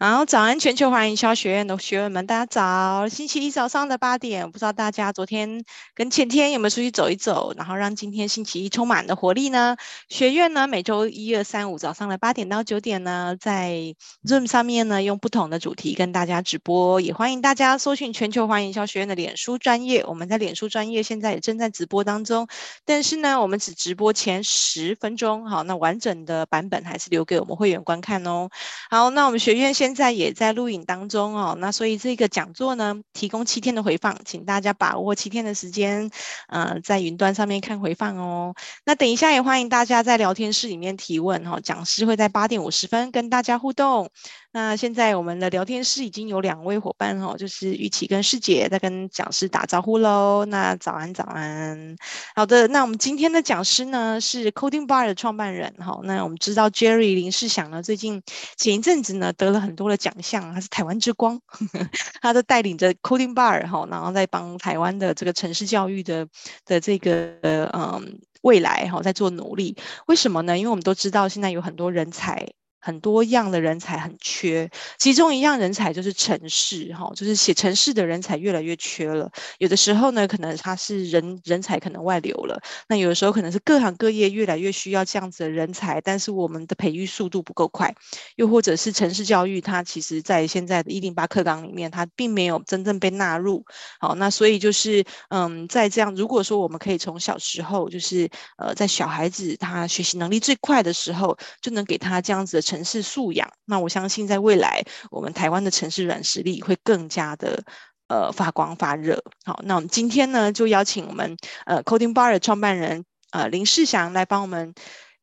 然后早安，全球华营销学院的学员们，大家早！星期一早上的八点，不知道大家昨天跟前天有没有出去走一走，然后让今天星期一充满了活力呢？学院呢，每周一、二、三、五早上的八点到九点呢，在 Zoom 上面呢，用不同的主题跟大家直播，也欢迎大家搜寻全球华营销学院的脸书专业。我们在脸书专业现在也正在直播当中，但是呢，我们只直播前十分钟，好，那完整的版本还是留给我们会员观看哦。好，那我们学院现现在也在录影当中哦，那所以这个讲座呢，提供七天的回放，请大家把握七天的时间，呃，在云端上面看回放哦。那等一下也欢迎大家在聊天室里面提问哈，讲师会在八点五十分跟大家互动。那现在我们的聊天室已经有两位伙伴哈，就是玉琪跟师姐在跟讲师打招呼喽。那早安早安，好的，那我们今天的讲师呢是 Coding Bar 的创办人哈。那我们知道 Jerry 林世祥呢，最近前一阵子呢得了很多的奖项，他是台湾之光，呵 呵他都带领着 Coding Bar 哈，然后在帮台湾的这个城市教育的的这个嗯未来哈在做努力。为什么呢？因为我们都知道现在有很多人才。很多样的人才很缺，其中一样人才就是城市，哈，就是写城市的人才越来越缺了。有的时候呢，可能他是人人才可能外流了，那有的时候可能是各行各业越来越需要这样子的人才，但是我们的培育速度不够快，又或者是城市教育，它其实在现在的一零八课纲里面，它并没有真正被纳入。好，那所以就是，嗯，在这样，如果说我们可以从小时候，就是呃，在小孩子他学习能力最快的时候，就能给他这样子。城市素养，那我相信在未来，我们台湾的城市软实力会更加的呃发光发热。好，那我们今天呢，就邀请我们呃 Coding Bar 的创办人呃林世祥来帮我们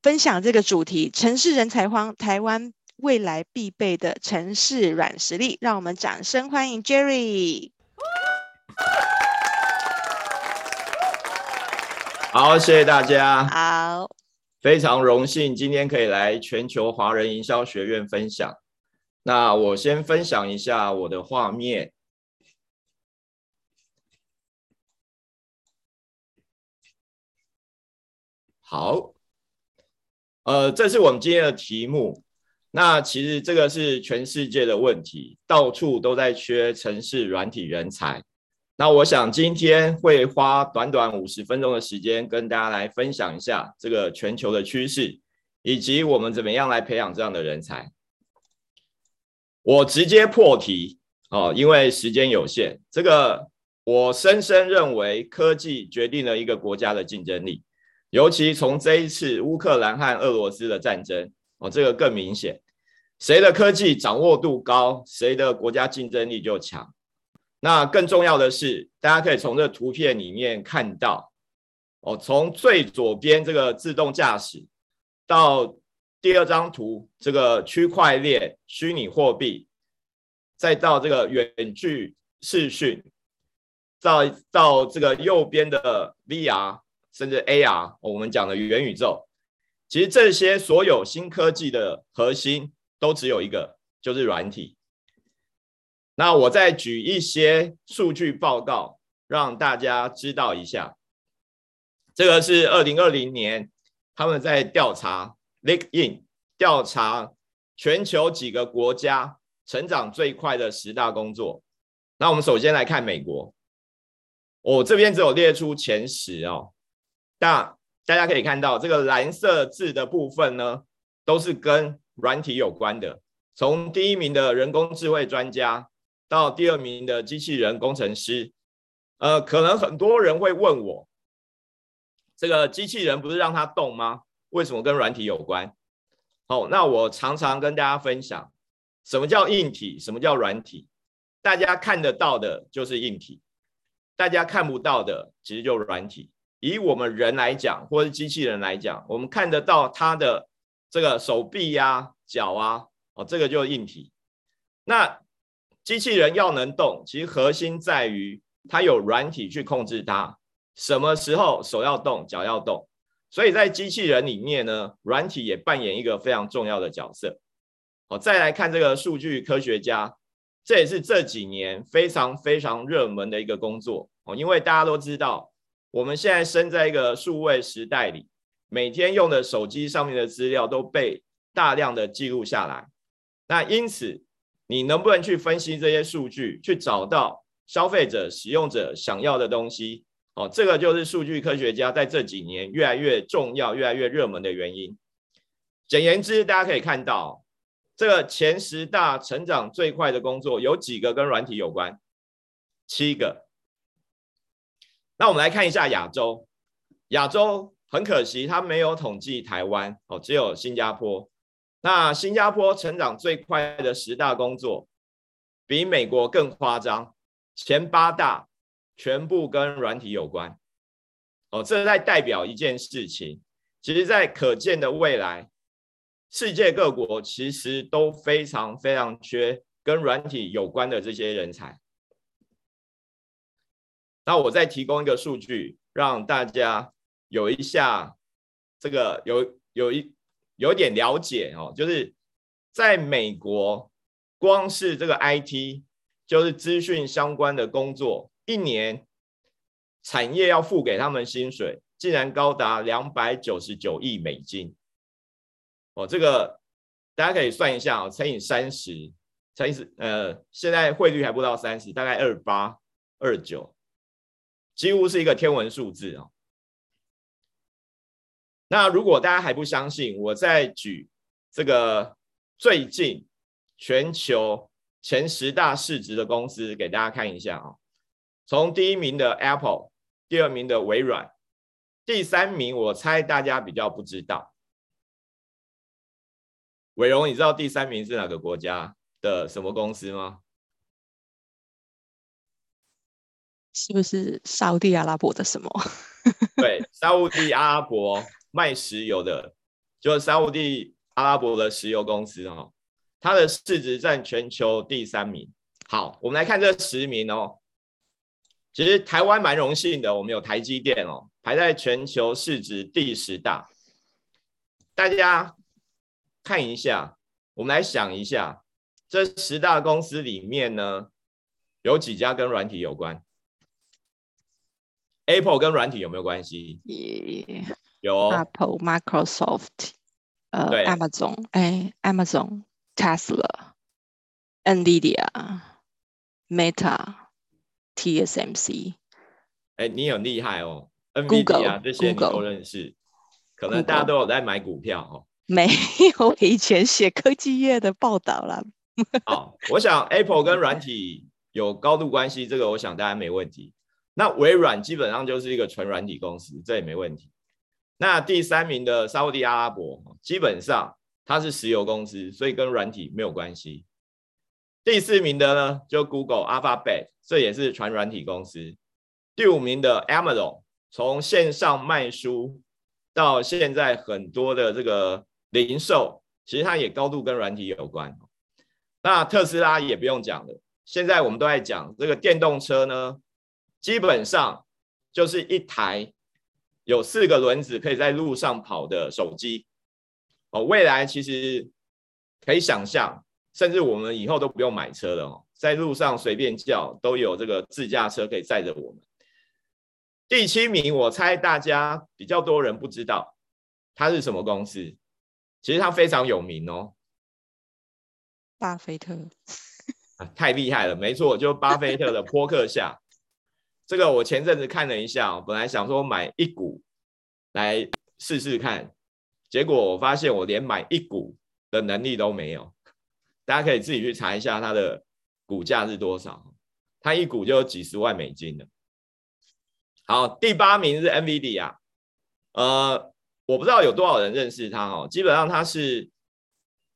分享这个主题：城市人才荒，台湾未来必备的城市软实力。让我们掌声欢迎 Jerry。好，谢谢大家。好。非常荣幸今天可以来全球华人营销学院分享。那我先分享一下我的画面。好，呃，这是我们今天的题目。那其实这个是全世界的问题，到处都在缺城市软体人才。那我想今天会花短短五十分钟的时间，跟大家来分享一下这个全球的趋势，以及我们怎么样来培养这样的人才。我直接破题哦，因为时间有限。这个我深深认为，科技决定了一个国家的竞争力，尤其从这一次乌克兰和俄罗斯的战争哦，这个更明显。谁的科技掌握度高，谁的国家竞争力就强。那更重要的是，大家可以从这个图片里面看到，哦，从最左边这个自动驾驶，到第二张图这个区块链、虚拟货币，再到这个远距视讯，到到这个右边的 VR，甚至 AR，我们讲的元宇宙，其实这些所有新科技的核心都只有一个，就是软体。那我再举一些数据报告，让大家知道一下。这个是二零二零年他们在调查 l i n k i n 调查全球几个国家成长最快的十大工作。那我们首先来看美国，我这边只有列出前十哦。那大家可以看到，这个蓝色字的部分呢，都是跟软体有关的。从第一名的人工智慧专家。到第二名的机器人工程师，呃，可能很多人会问我，这个机器人不是让它动吗？为什么跟软体有关？好，那我常常跟大家分享，什么叫硬体，什么叫软体？大家看得到的就是硬体，大家看不到的其实就软体。以我们人来讲，或是机器人来讲，我们看得到它的这个手臂呀、脚啊，哦，这个就是硬体。那机器人要能动，其实核心在于它有软体去控制它，什么时候手要动，脚要动。所以在机器人里面呢，软体也扮演一个非常重要的角色。好，再来看这个数据科学家，这也是这几年非常非常热门的一个工作哦，因为大家都知道，我们现在生在一个数位时代里，每天用的手机上面的资料都被大量的记录下来，那因此。你能不能去分析这些数据，去找到消费者、使用者想要的东西？哦，这个就是数据科学家在这几年越来越重要、越来越热门的原因。简言之，大家可以看到，这个前十大成长最快的工作有几个跟软体有关？七个。那我们来看一下亚洲，亚洲很可惜，它没有统计台湾哦，只有新加坡。那新加坡成长最快的十大工作，比美国更夸张，前八大全部跟软体有关。哦，这在代表一件事情，其实，在可见的未来，世界各国其实都非常非常缺跟软体有关的这些人才。那我再提供一个数据，让大家有一下这个有有一。有点了解哦，就是在美国，光是这个 IT，就是资讯相关的工作，一年产业要付给他们薪水，竟然高达两百九十九亿美金。哦，这个大家可以算一下哦，乘以三十，乘以呃，现在汇率还不到三十，大概二八二九，几乎是一个天文数字哦。那如果大家还不相信，我再举这个最近全球前十大市值的公司给大家看一下啊。从第一名的 Apple，第二名的微软，第三名我猜大家比较不知道。伟荣，你知道第三名是哪个国家的什么公司吗？是不是沙乌地阿拉伯的什么？对，沙乌地阿拉伯。卖石油的，就是沙地阿拉伯的石油公司哦，它的市值占全球第三名。好，我们来看这十名哦。其实台湾蛮荣幸的，我们有台积电哦，排在全球市值第十大。大家看一下，我们来想一下，这十大公司里面呢，有几家跟软体有关？Apple 跟软体有没有关系有 Apple、Microsoft、呃、对，Amazon，哎，Amazon、Tesla、NVIDIA、Meta、TSMC。哎，你很厉害哦，NVIDIA 这些你都认识，可能大家都有在买股票哦。没有，以前写科技业的报道了。好，我想 Apple 跟软体有高度关系，这个我想大家没问题。那微软基本上就是一个纯软体公司，这也没问题。那第三名的沙乌地阿拉伯，基本上它是石油公司，所以跟软体没有关系。第四名的呢，就 Google、Alphabet，这也是传软体公司。第五名的 Amazon，从线上卖书到现在很多的这个零售，其实它也高度跟软体有关。那特斯拉也不用讲了，现在我们都在讲这个电动车呢，基本上就是一台。有四个轮子可以在路上跑的手机哦，未来其实可以想象，甚至我们以后都不用买车了哦，在路上随便叫都有这个自驾车可以载着我们。第七名，我猜大家比较多人不知道它是什么公司，其实它非常有名哦，巴菲特，太厉害了，没错，就巴菲特的波克夏。这个我前阵子看了一下，本来想说买一股来试试看，结果我发现我连买一股的能力都没有。大家可以自己去查一下它的股价是多少，它一股就有几十万美金了。好，第八名是 NVIDIA，呃，我不知道有多少人认识它哦。基本上它是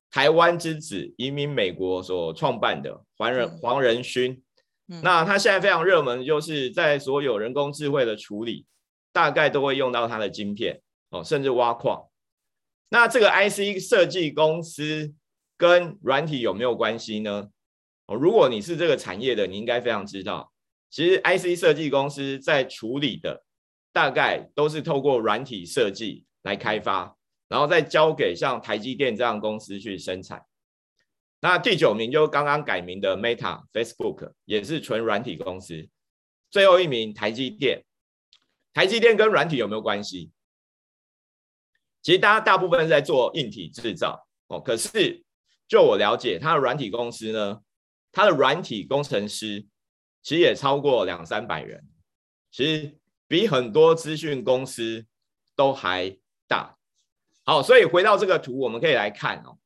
台湾之子移民美国所创办的黄仁黄仁勋。那它现在非常热门，就是在所有人工智慧的处理，大概都会用到它的晶片哦，甚至挖矿。那这个 IC 设计公司跟软体有没有关系呢？哦，如果你是这个产业的，你应该非常知道，其实 IC 设计公司在处理的大概都是透过软体设计来开发，然后再交给像台积电这样公司去生产。那第九名就刚刚改名的 Meta Facebook，也是纯软体公司。最后一名台积电，台积电跟软体有没有关系？其实大家大部分是在做硬体制造哦，可是就我了解，它的软体公司呢，它的软体工程师其实也超过两三百人，其实比很多资讯公司都还大。好，所以回到这个图，我们可以来看哦，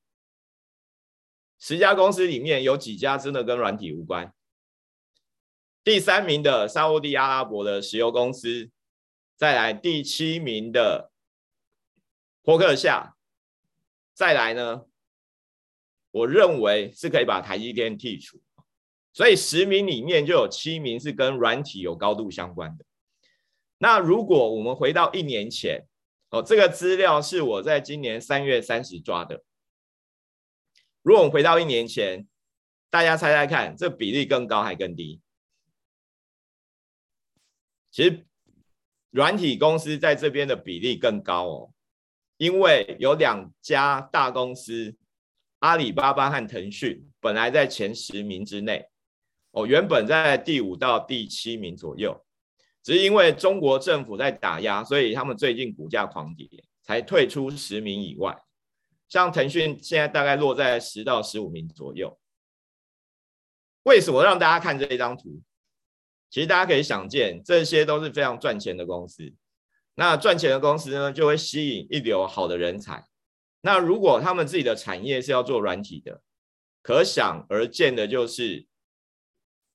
十家公司里面有几家真的跟软体无关？第三名的沙乌地阿拉伯的石油公司，再来第七名的波克夏，再来呢，我认为是可以把台积电剔除，所以十名里面就有七名是跟软体有高度相关的。那如果我们回到一年前，哦，这个资料是我在今年三月三十抓的。如果我们回到一年前，大家猜猜看，这比例更高还更低？其实软体公司在这边的比例更高哦，因为有两家大公司，阿里巴巴和腾讯，本来在前十名之内，哦，原本在第五到第七名左右。只是因为中国政府在打压，所以他们最近股价狂跌，才退出十名以外。像腾讯现在大概落在十到十五名左右。为什么让大家看这一张图？其实大家可以想见，这些都是非常赚钱的公司。那赚钱的公司呢，就会吸引一流好的人才。那如果他们自己的产业是要做软体的，可想而知的就是。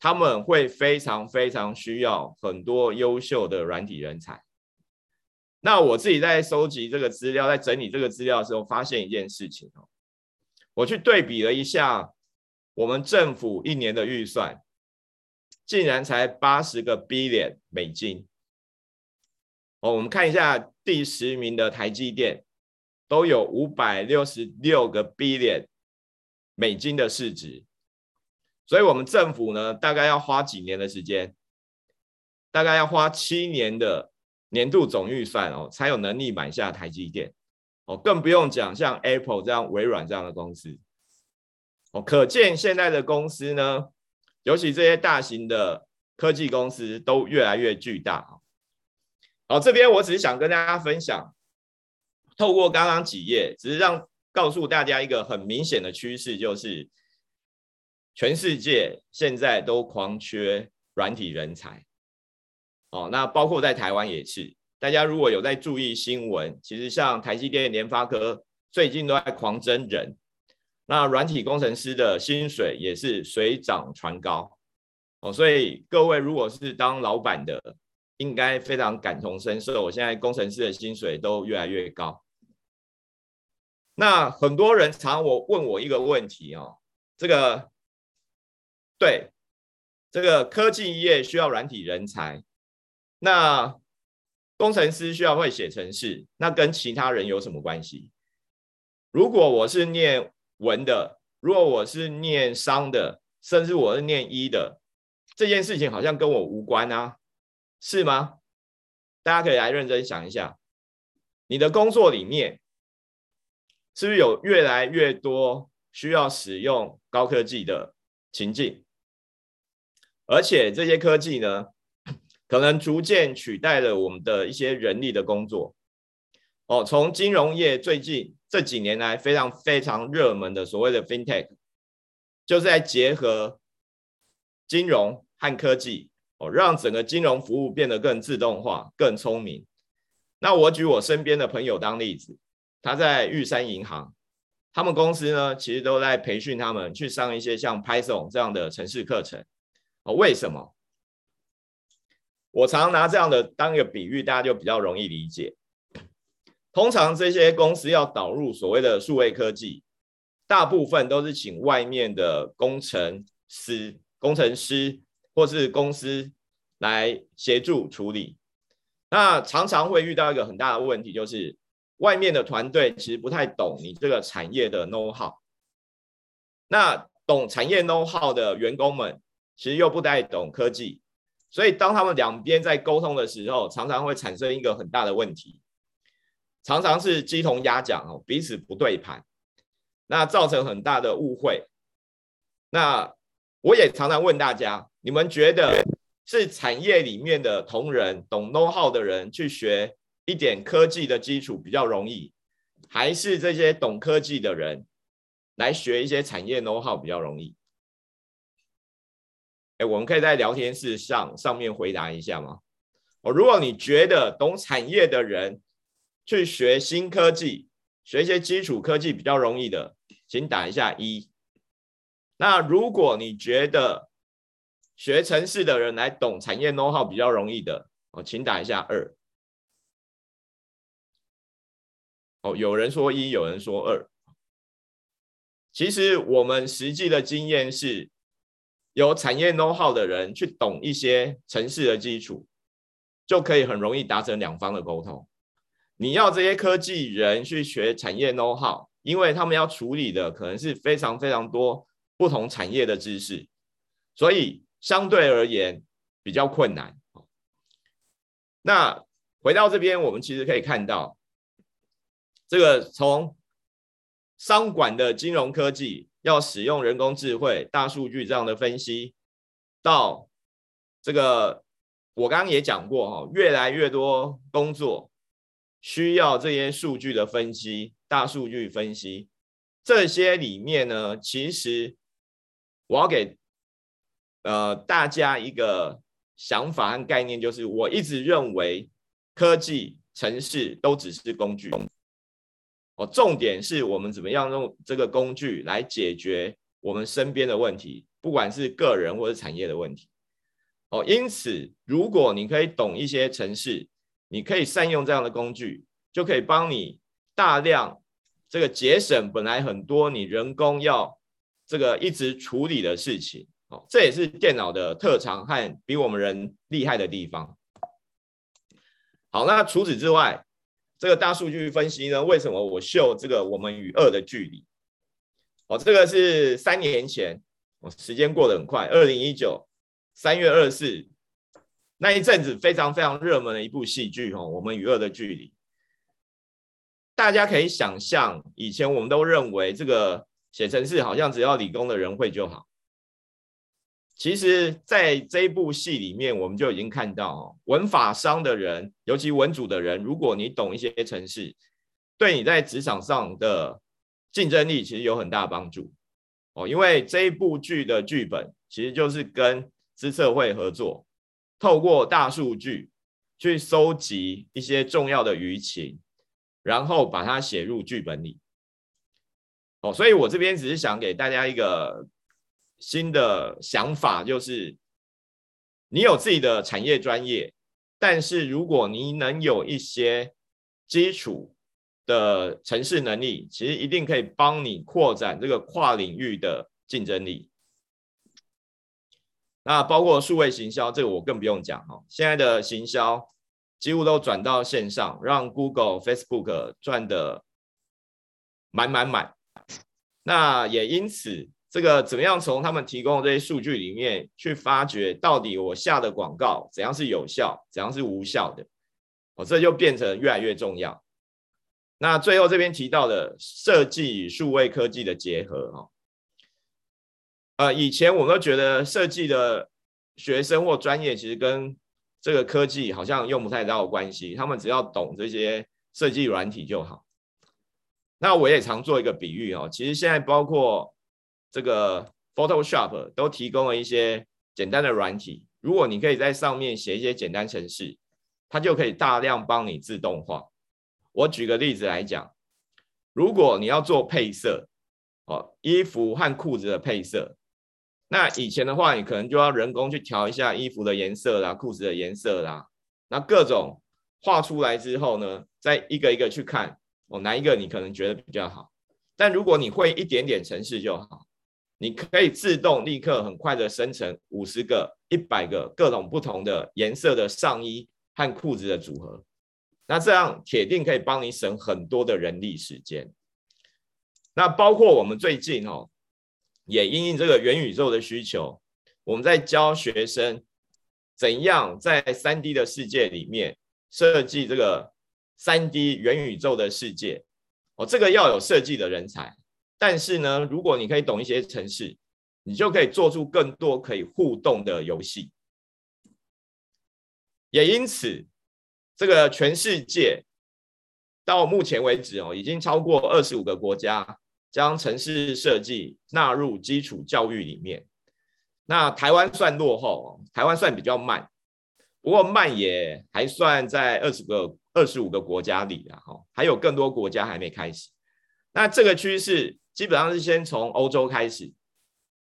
他们会非常非常需要很多优秀的软体人才。那我自己在收集这个资料，在整理这个资料的时候，发现一件事情哦，我去对比了一下我们政府一年的预算，竟然才八十个 billion 美金。哦，我们看一下第十名的台积电，都有五百六十六个 billion 美金的市值。所以，我们政府呢，大概要花几年的时间，大概要花七年的年度总预算哦，才有能力买下台积电哦，更不用讲像 Apple 这样、微软这样的公司哦。可见现在的公司呢，尤其这些大型的科技公司都越来越巨大。好，这边我只是想跟大家分享，透过刚刚几页，只是让告诉大家一个很明显的趋势，就是。全世界现在都狂缺软体人才，哦，那包括在台湾也是。大家如果有在注意新闻，其实像台积电、联发科最近都在狂增人，那软体工程师的薪水也是水涨船高，哦，所以各位如果是当老板的，应该非常感同身受。我现在工程师的薪水都越来越高。那很多人常我问我一个问题哦，这个。对，这个科技业需要软体人才，那工程师需要会写程式，那跟其他人有什么关系？如果我是念文的，如果我是念商的，甚至我是念医的，这件事情好像跟我无关啊，是吗？大家可以来认真想一下，你的工作里面是不是有越来越多需要使用高科技的情境？而且这些科技呢，可能逐渐取代了我们的一些人力的工作。哦，从金融业最近这几年来非常非常热门的所谓的 FinTech，就是在结合金融和科技，哦，让整个金融服务变得更自动化、更聪明。那我举我身边的朋友当例子，他在玉山银行，他们公司呢，其实都在培训他们去上一些像 Python 这样的程式课程。哦，为什么？我常拿这样的当一个比喻，大家就比较容易理解。通常这些公司要导入所谓的数位科技，大部分都是请外面的工程师、工程师或是公司来协助处理。那常常会遇到一个很大的问题，就是外面的团队其实不太懂你这个产业的 know how。那懂产业 know how 的员工们，其实又不太懂科技，所以当他们两边在沟通的时候，常常会产生一个很大的问题，常常是鸡同鸭讲哦，彼此不对盘，那造成很大的误会。那我也常常问大家，你们觉得是产业里面的同仁懂 know how 的人去学一点科技的基础比较容易，还是这些懂科技的人来学一些产业 know how 比较容易？哎，我们可以在聊天室上上面回答一下吗？哦，如果你觉得懂产业的人去学新科技，学一些基础科技比较容易的，请打一下一。那如果你觉得学程式的人来懂产业 know how 比较容易的，哦，请打一下二。哦，有人说一，有人说二。其实我们实际的经验是，有产业 know how 的人去懂一些城市的基础，就可以很容易达成两方的沟通。你要这些科技人去学产业 know how，因为他们要处理的可能是非常非常多不同产业的知识，所以相对而言比较困难。那回到这边，我们其实可以看到。这个从商管的金融科技要使用人工智慧、大数据这样的分析，到这个我刚刚也讲过哈，越来越多工作需要这些数据的分析、大数据分析。这些里面呢，其实我要给呃大家一个想法和概念，就是我一直认为科技、城市都只是工具。哦，重点是我们怎么样用这个工具来解决我们身边的问题，不管是个人或者产业的问题。哦，因此，如果你可以懂一些程式，你可以善用这样的工具，就可以帮你大量这个节省本来很多你人工要这个一直处理的事情。哦，这也是电脑的特长和比我们人厉害的地方。好，那除此之外。这个大数据分析呢？为什么我秀这个我们与恶的距离？哦，这个是三年前，哦，时间过得很快，二零一九三月二十四那一阵子非常非常热门的一部戏剧哦，我们与恶的距离。大家可以想象，以前我们都认为这个写程式好像只要理工的人会就好。其实，在这一部戏里面，我们就已经看到哦，文法商的人，尤其文组的人，如果你懂一些程式，对你在职场上的竞争力其实有很大帮助哦。因为这一部剧的剧本其实就是跟资策会合作，透过大数据去收集一些重要的舆情，然后把它写入剧本里。哦，所以我这边只是想给大家一个。新的想法就是，你有自己的产业专业，但是如果你能有一些基础的城市能力，其实一定可以帮你扩展这个跨领域的竞争力。那包括数位行销，这个我更不用讲哈，现在的行销几乎都转到线上，让 Google、Facebook 赚的满满满。那也因此。这个怎么样从他们提供的这些数据里面去发掘，到底我下的广告怎样是有效，怎样是无效的？哦，这就变成越来越重要。那最后这边提到的设计与数位科技的结合，哈，呃，以前我们都觉得设计的学生或专业其实跟这个科技好像用不太到关系，他们只要懂这些设计软体就好。那我也常做一个比喻哦，其实现在包括。这个 Photoshop 都提供了一些简单的软体，如果你可以在上面写一些简单程式，它就可以大量帮你自动化。我举个例子来讲，如果你要做配色，哦，衣服和裤子的配色，那以前的话，你可能就要人工去调一下衣服的颜色啦，裤子的颜色啦，那各种画出来之后呢，再一个一个去看，哦，哪一个你可能觉得比较好？但如果你会一点点程式就好。你可以自动立刻很快的生成五十个、一百个各种不同的颜色的上衣和裤子的组合，那这样铁定可以帮你省很多的人力时间。那包括我们最近哦，也因应这个元宇宙的需求，我们在教学生怎样在 3D 的世界里面设计这个 3D 元宇宙的世界。哦，这个要有设计的人才。但是呢，如果你可以懂一些程式，你就可以做出更多可以互动的游戏。也因此，这个全世界到目前为止哦，已经超过二十五个国家将城市设计纳入基础教育里面。那台湾算落后，台湾算比较慢，不过慢也还算在二十个、二十五个国家里啊，哈，还有更多国家还没开始。那这个趋势基本上是先从欧洲开始，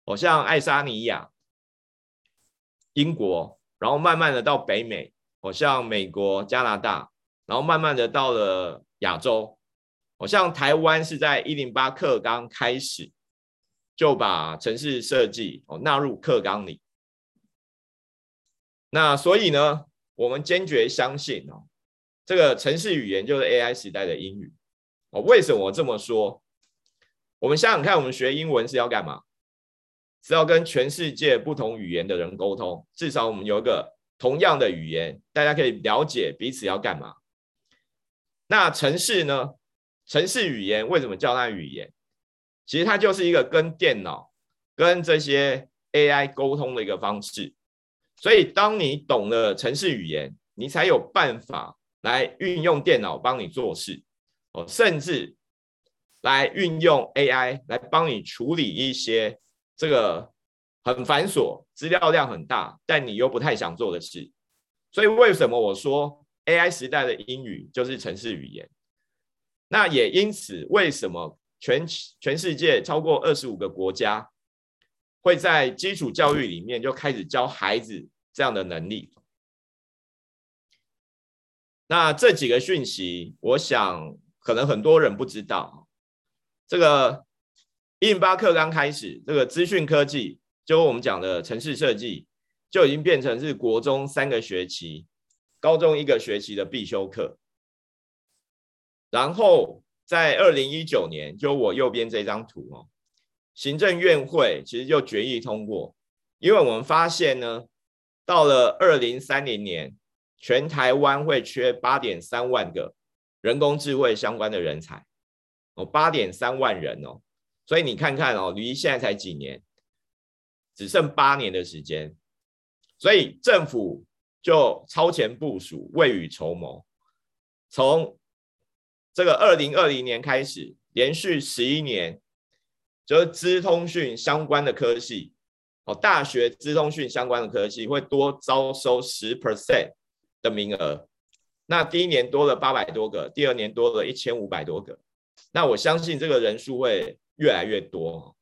哦，像爱沙尼亚、英国，然后慢慢的到北美，哦，像美国、加拿大，然后慢慢的到了亚洲，哦，像台湾是在一零八课纲开始就把城市设计哦纳入课纲里。那所以呢，我们坚决相信哦，这个城市语言就是 AI 时代的英语。哦，为什么我这么说？我们想想看，我们学英文是要干嘛？是要跟全世界不同语言的人沟通，至少我们有一个同样的语言，大家可以了解彼此要干嘛。那城市呢？城市语言为什么叫它语言？其实它就是一个跟电脑、跟这些 AI 沟通的一个方式。所以，当你懂了城市语言，你才有办法来运用电脑帮你做事。哦，甚至来运用 AI 来帮你处理一些这个很繁琐、资料量很大，但你又不太想做的事。所以，为什么我说 AI 时代的英语就是城市语言？那也因此，为什么全全世界超过二十五个国家会在基础教育里面就开始教孩子这样的能力？那这几个讯息，我想。可能很多人不知道，这个印巴克刚开始，这个资讯科技，就我们讲的城市设计，就已经变成是国中三个学期、高中一个学期的必修课。然后在二零一九年，就我右边这张图哦，行政院会其实就决议通过，因为我们发现呢，到了二零三零年，全台湾会缺八点三万个。人工智慧相关的人才哦，八点三万人哦，所以你看看哦，离现在才几年，只剩八年的时间，所以政府就超前部署，未雨绸缪，从这个二零二零年开始，连续十一年，就是资通讯相关的科系哦，大学资通讯相关的科系会多招收十 percent 的名额。那第一年多了八百多个，第二年多了一千五百多个，那我相信这个人数会越来越多。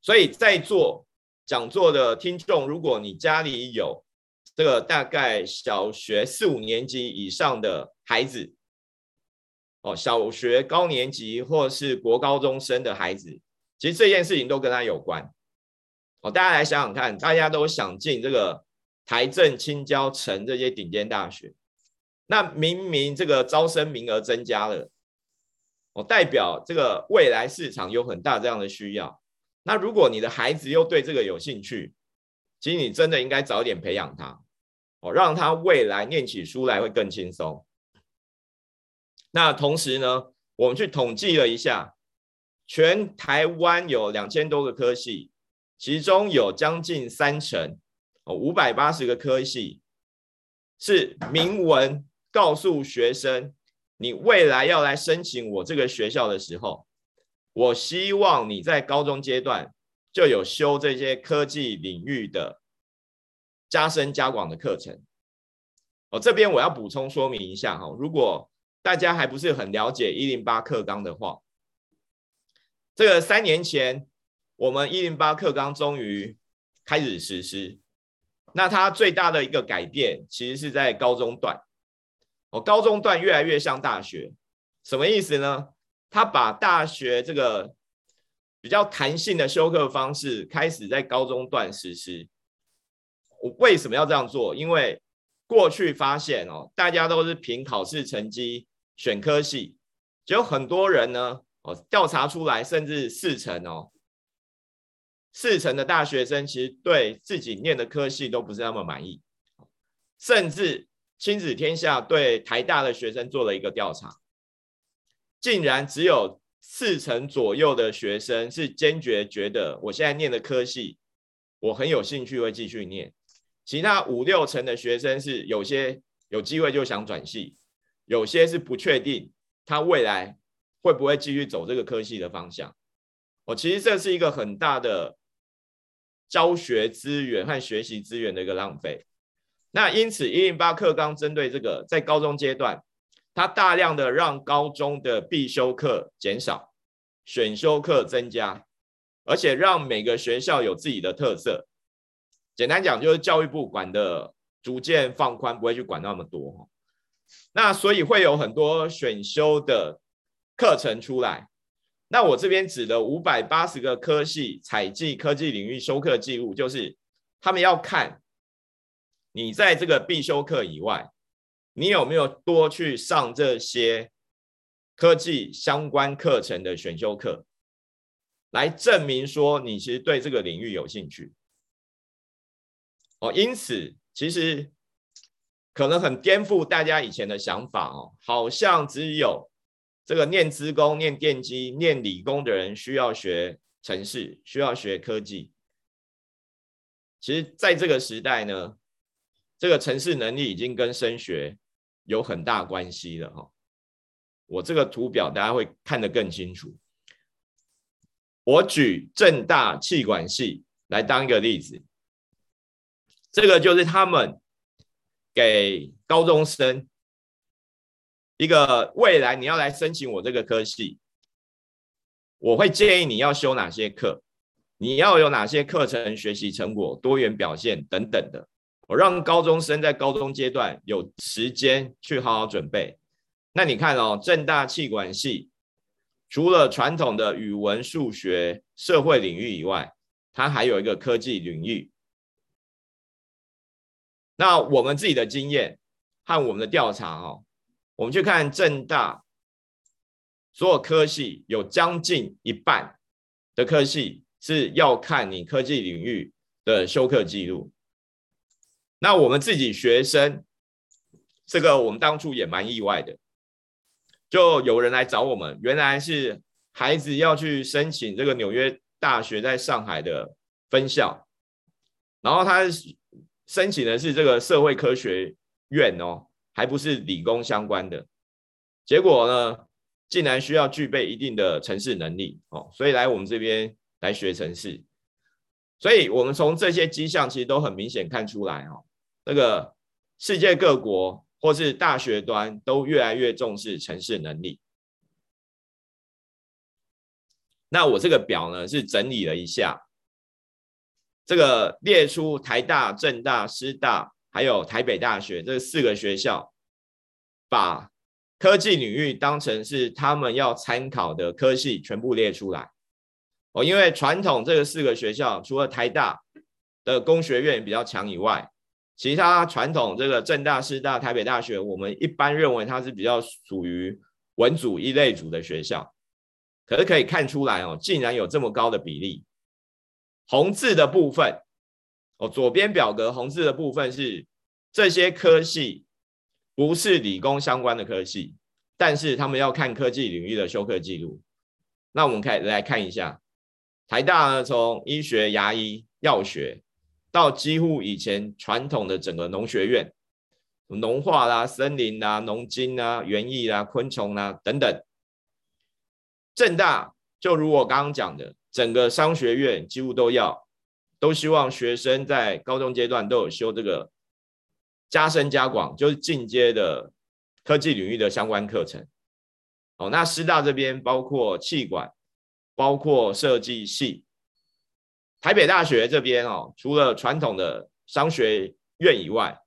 所以在座讲座的听众，如果你家里有这个大概小学四五年级以上的孩子，哦，小学高年级或是国高中生的孩子，其实这件事情都跟他有关。哦，大家来想想看，大家都想进这个台政青交成这些顶尖大学。那明明这个招生名额增加了，哦，代表这个未来市场有很大这样的需要。那如果你的孩子又对这个有兴趣，其实你真的应该早点培养他，哦，让他未来念起书来会更轻松。那同时呢，我们去统计了一下，全台湾有两千多个科系，其中有将近三成，哦，五百八十个科系是明文。告诉学生，你未来要来申请我这个学校的时候，我希望你在高中阶段就有修这些科技领域的加深加广的课程。哦，这边我要补充说明一下哈，如果大家还不是很了解一零八课纲的话，这个三年前我们一零八课纲终于开始实施，那它最大的一个改变其实是在高中段。哦，高中段越来越像大学，什么意思呢？他把大学这个比较弹性的修课方式开始在高中段实施。我为什么要这样做？因为过去发现哦，大家都是凭考试成绩选科系，就有很多人呢，哦，调查出来，甚至四成哦，四成的大学生其实对自己念的科系都不是那么满意，甚至。亲子天下对台大的学生做了一个调查，竟然只有四成左右的学生是坚决觉得我现在念的科系我很有兴趣会继续念，其他五六成的学生是有些有机会就想转系，有些是不确定他未来会不会继续走这个科系的方向？哦，其实这是一个很大的教学资源和学习资源的一个浪费。那因此，一零八课纲针对这个在高中阶段，它大量的让高中的必修课减少，选修课增加，而且让每个学校有自己的特色。简单讲，就是教育部管的逐渐放宽，不会去管那么多。那所以会有很多选修的课程出来。那我这边指的五百八十个科系采计科技领域修课记录，就是他们要看你在这个必修课以外，你有没有多去上这些科技相关课程的选修课，来证明说你其实对这个领域有兴趣。哦，因此其实。可能很颠覆大家以前的想法哦，好像只有这个念资工、念电机、念理工的人需要学城市，需要学科技。其实，在这个时代呢，这个城市能力已经跟升学有很大关系了哈。我这个图表大家会看得更清楚。我举正大气管系来当一个例子，这个就是他们。给高中生一个未来，你要来申请我这个科系，我会建议你要修哪些课，你要有哪些课程学习成果、多元表现等等的。我让高中生在高中阶段有时间去好好准备。那你看哦，正大气管系除了传统的语文、数学、社会领域以外，它还有一个科技领域。那我们自己的经验和我们的调查哦，我们去看正大所有科系，有将近一半的科系是要看你科技领域的修课记录。那我们自己学生，这个我们当初也蛮意外的，就有人来找我们，原来是孩子要去申请这个纽约大学在上海的分校，然后他。申请的是这个社会科学院哦，还不是理工相关的。结果呢，竟然需要具备一定的城市能力哦，所以来我们这边来学城市。所以我们从这些迹象其实都很明显看出来哦，那个世界各国或是大学端都越来越重视城市能力。那我这个表呢，是整理了一下。这个列出台大、政大、师大，还有台北大学这四个学校，把科技领域当成是他们要参考的科系，全部列出来。哦，因为传统这个四个学校，除了台大的工学院比较强以外，其他传统这个政大、师大、台北大学，我们一般认为它是比较属于文组一类组的学校。可是可以看出来哦，竟然有这么高的比例。红字的部分，哦，左边表格红字的部分是这些科系不是理工相关的科系，但是他们要看科技领域的修课记录。那我们可以来看一下，台大呢，从医学、牙医、药学到几乎以前传统的整个农学院，农化啦、森林啦、农经啦、园艺啦、昆虫啦等等。正大就如我刚刚讲的。整个商学院几乎都要，都希望学生在高中阶段都有修这个加深加广，就是进阶的科技领域的相关课程。哦，那师大这边包括气管，包括设计系。台北大学这边哦，除了传统的商学院以外，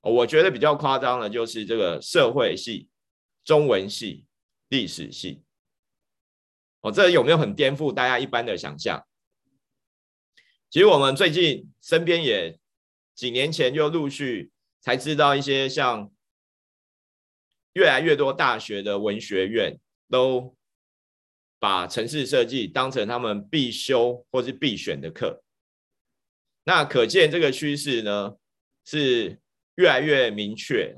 我觉得比较夸张的就是这个社会系、中文系、历史系。哦，这有没有很颠覆大家一般的想象？其实我们最近身边也几年前就陆续才知道一些像越来越多大学的文学院都把城市设计当成他们必修或是必选的课。那可见这个趋势呢是越来越明确。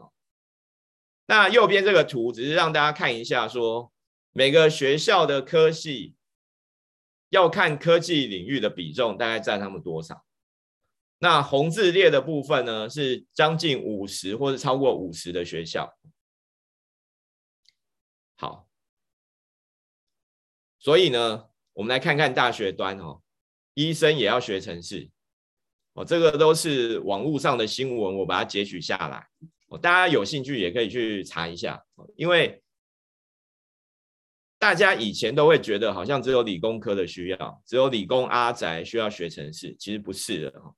那右边这个图只是让大家看一下说。每个学校的科系要看科技领域的比重大概占他们多少？那红字列的部分呢，是将近五十或者超过五十的学校。好，所以呢，我们来看看大学端哦，医生也要学程式哦，这个都是网络上的新闻，我把它截取下来哦，大家有兴趣也可以去查一下，因为大家以前都会觉得好像只有理工科的需要，只有理工阿宅需要学程式，其实不是的哦。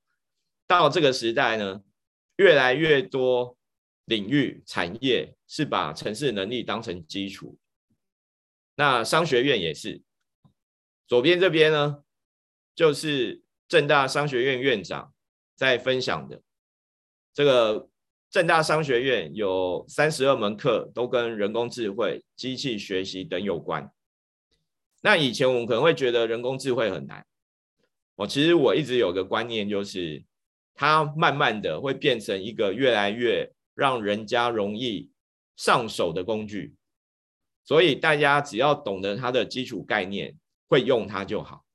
到这个时代呢，越来越多领域产业是把城市能力当成基础。那商学院也是，左边这边呢，就是正大商学院院长在分享的。这个正大商学院有三十二门课都跟人工智慧、机器学习等有关。那以前我们可能会觉得人工智慧很难，我其实我一直有个观念，就是它慢慢的会变成一个越来越让人家容易上手的工具。所以大家只要懂得它的基础概念，会用它就好。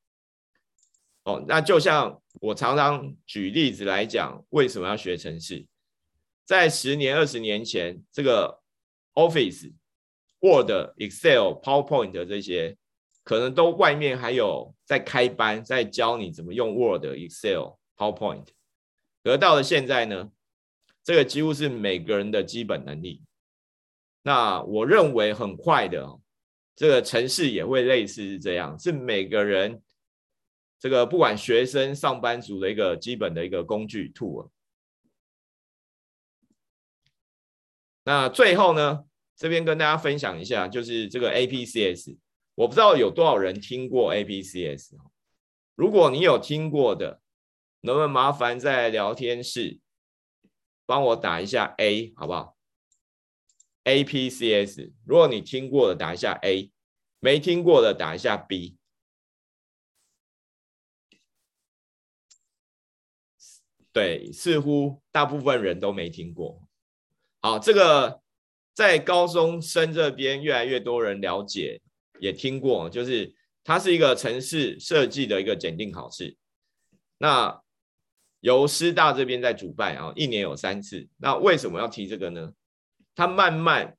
哦，那就像我常常举例子来讲，为什么要学程式？在十年、二十年前，这个 Office、Word、Excel、PowerPoint 这些，可能都外面还有在开班，在教你怎么用 Word、Excel、PowerPoint。而到了现在呢，这个几乎是每个人的基本能力。那我认为很快的，这个城市也会类似这样，是每个人这个不管学生、上班族的一个基本的一个工具 tool。那最后呢，这边跟大家分享一下，就是这个 APCS，我不知道有多少人听过 APCS。如果你有听过的，能不能麻烦在聊天室帮我打一下 A，好不好？APCS，如果你听过的打一下 A，没听过的打一下 B。对，似乎大部分人都没听过。好，这个在高中生这边越来越多人了解，也听过，就是它是一个城市设计的一个检定考试。那由师大这边在主办啊，一年有三次。那为什么要提这个呢？它慢慢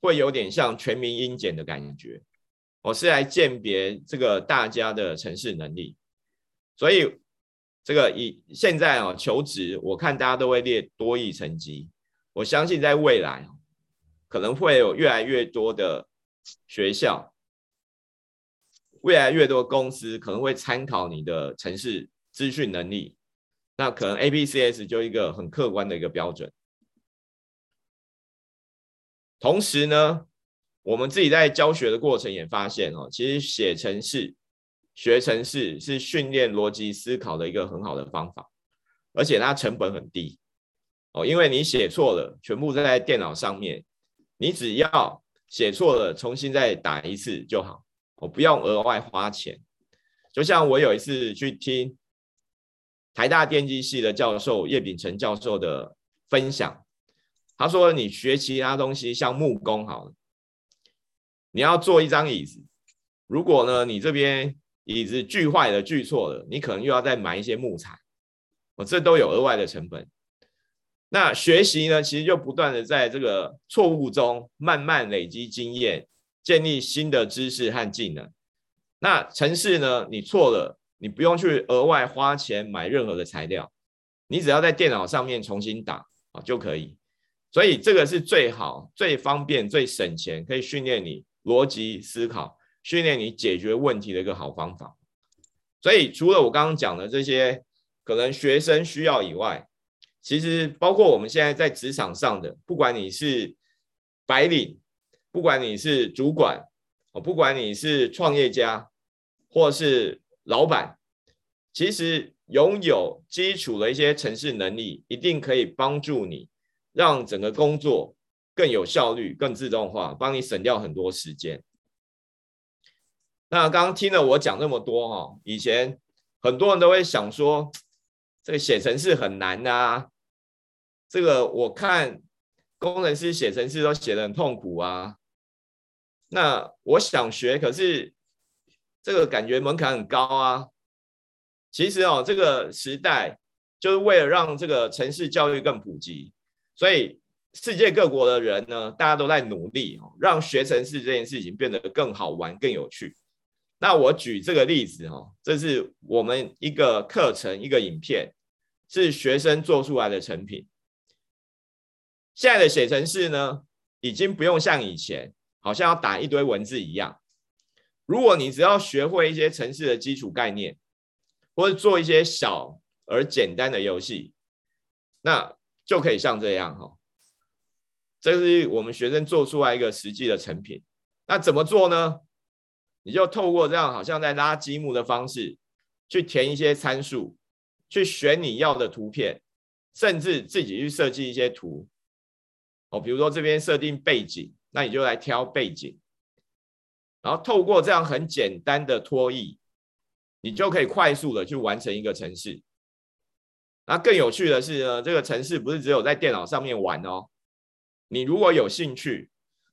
会有点像全民英检的感觉，我是来鉴别这个大家的城市能力，所以这个以现在啊求职，我看大家都会列多益成绩，我相信在未来可能会有越来越多的学校，越来越多公司可能会参考你的城市资讯能力，那可能 A B C S 就一个很客观的一个标准。同时呢，我们自己在教学的过程也发现哦，其实写程式、学程式是训练逻辑思考的一个很好的方法，而且它成本很低哦，因为你写错了，全部在电脑上面，你只要写错了，重新再打一次就好，我不用额外花钱。就像我有一次去听台大电机系的教授叶秉成教授的分享。他说：“你学其他东西，像木工好了，你要做一张椅子。如果呢，你这边椅子锯坏了、锯错了，你可能又要再买一些木材，哦，这都有额外的成本。那学习呢，其实就不断的在这个错误中慢慢累积经验，建立新的知识和技能。那程式呢，你错了，你不用去额外花钱买任何的材料，你只要在电脑上面重新打啊就可以。”所以这个是最好、最方便、最省钱，可以训练你逻辑思考、训练你解决问题的一个好方法。所以除了我刚刚讲的这些可能学生需要以外，其实包括我们现在在职场上的，不管你是白领，不管你是主管，哦，不管你是创业家，或是老板，其实拥有基础的一些城市能力，一定可以帮助你。让整个工作更有效率、更自动化，帮你省掉很多时间。那刚刚听了我讲那么多哈，以前很多人都会想说，这个写程式很难啊，这个我看工程师写程式都写得很痛苦啊。那我想学，可是这个感觉门槛很高啊。其实哦，这个时代就是为了让这个程式教育更普及。所以世界各国的人呢，大家都在努力哦，让学程式这件事情变得更好玩、更有趣。那我举这个例子哦，这是我们一个课程一个影片，是学生做出来的成品。现在的写程式呢，已经不用像以前，好像要打一堆文字一样。如果你只要学会一些程式的基础概念，或者做一些小而简单的游戏，那就可以像这样哈。这是我们学生做出来一个实际的成品。那怎么做呢？你就透过这样好像在拉积木的方式，去填一些参数，去选你要的图片，甚至自己去设计一些图。哦，比如说这边设定背景，那你就来挑背景，然后透过这样很简单的拖曳，你就可以快速的去完成一个程式。那更有趣的是呢，这个城市不是只有在电脑上面玩哦，你如果有兴趣。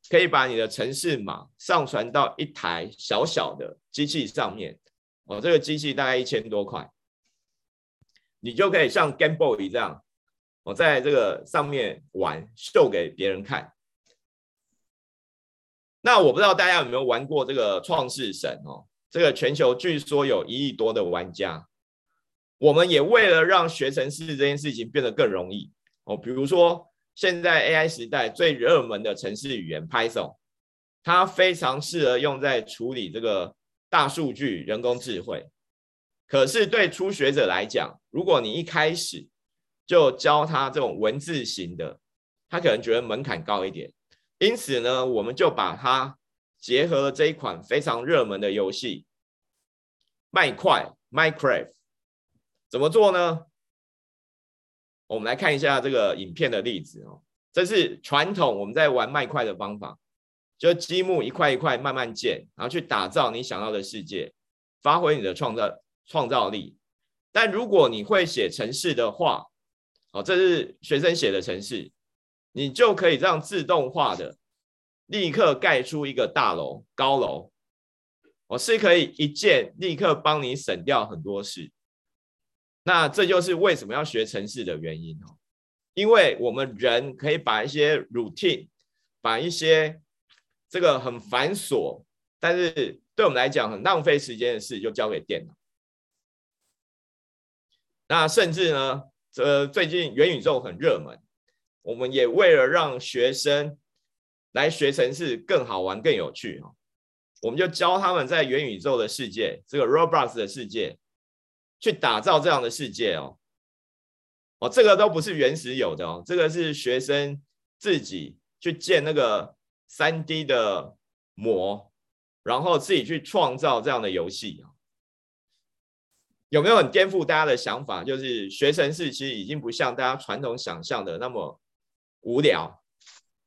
可以把你的城市码上传到一台小小的机器上面，哦，这个机器大概一千多块，你就可以像 Game Boy 这样，我在这个上面玩，秀给别人看。那我不知道大家有没有玩过这个创世神哦，这个全球据说有一亿多的玩家。我们也为了让学程式这件事情变得更容易哦，比如说。现在 AI 时代最热门的程式语言 Python，它非常适合用在处理这个大数据、人工智慧。可是对初学者来讲，如果你一开始就教他这种文字型的，他可能觉得门槛高一点。因此呢，我们就把它结合了这一款非常热门的游戏麦块 Minecraft，怎么做呢？我们来看一下这个影片的例子哦，这是传统我们在玩麦块的方法，就积木一块一块慢慢建，然后去打造你想要的世界，发挥你的创造创造力。但如果你会写程式的话，哦，这是学生写的程式，你就可以这样自动化的立刻盖出一个大楼高楼，我是可以一键立刻帮你省掉很多事。那这就是为什么要学程式的原因哦，因为我们人可以把一些 routine，把一些这个很繁琐，但是对我们来讲很浪费时间的事，就交给电脑。那甚至呢，这最近元宇宙很热门，我们也为了让学生来学程式更好玩、更有趣哦，我们就教他们在元宇宙的世界，这个 Roblox 的世界。去打造这样的世界哦，哦，这个都不是原始有的哦，这个是学生自己去建那个 3D 的模，然后自己去创造这样的游戏。有没有很颠覆大家的想法？就是学程式其实已经不像大家传统想象的那么无聊，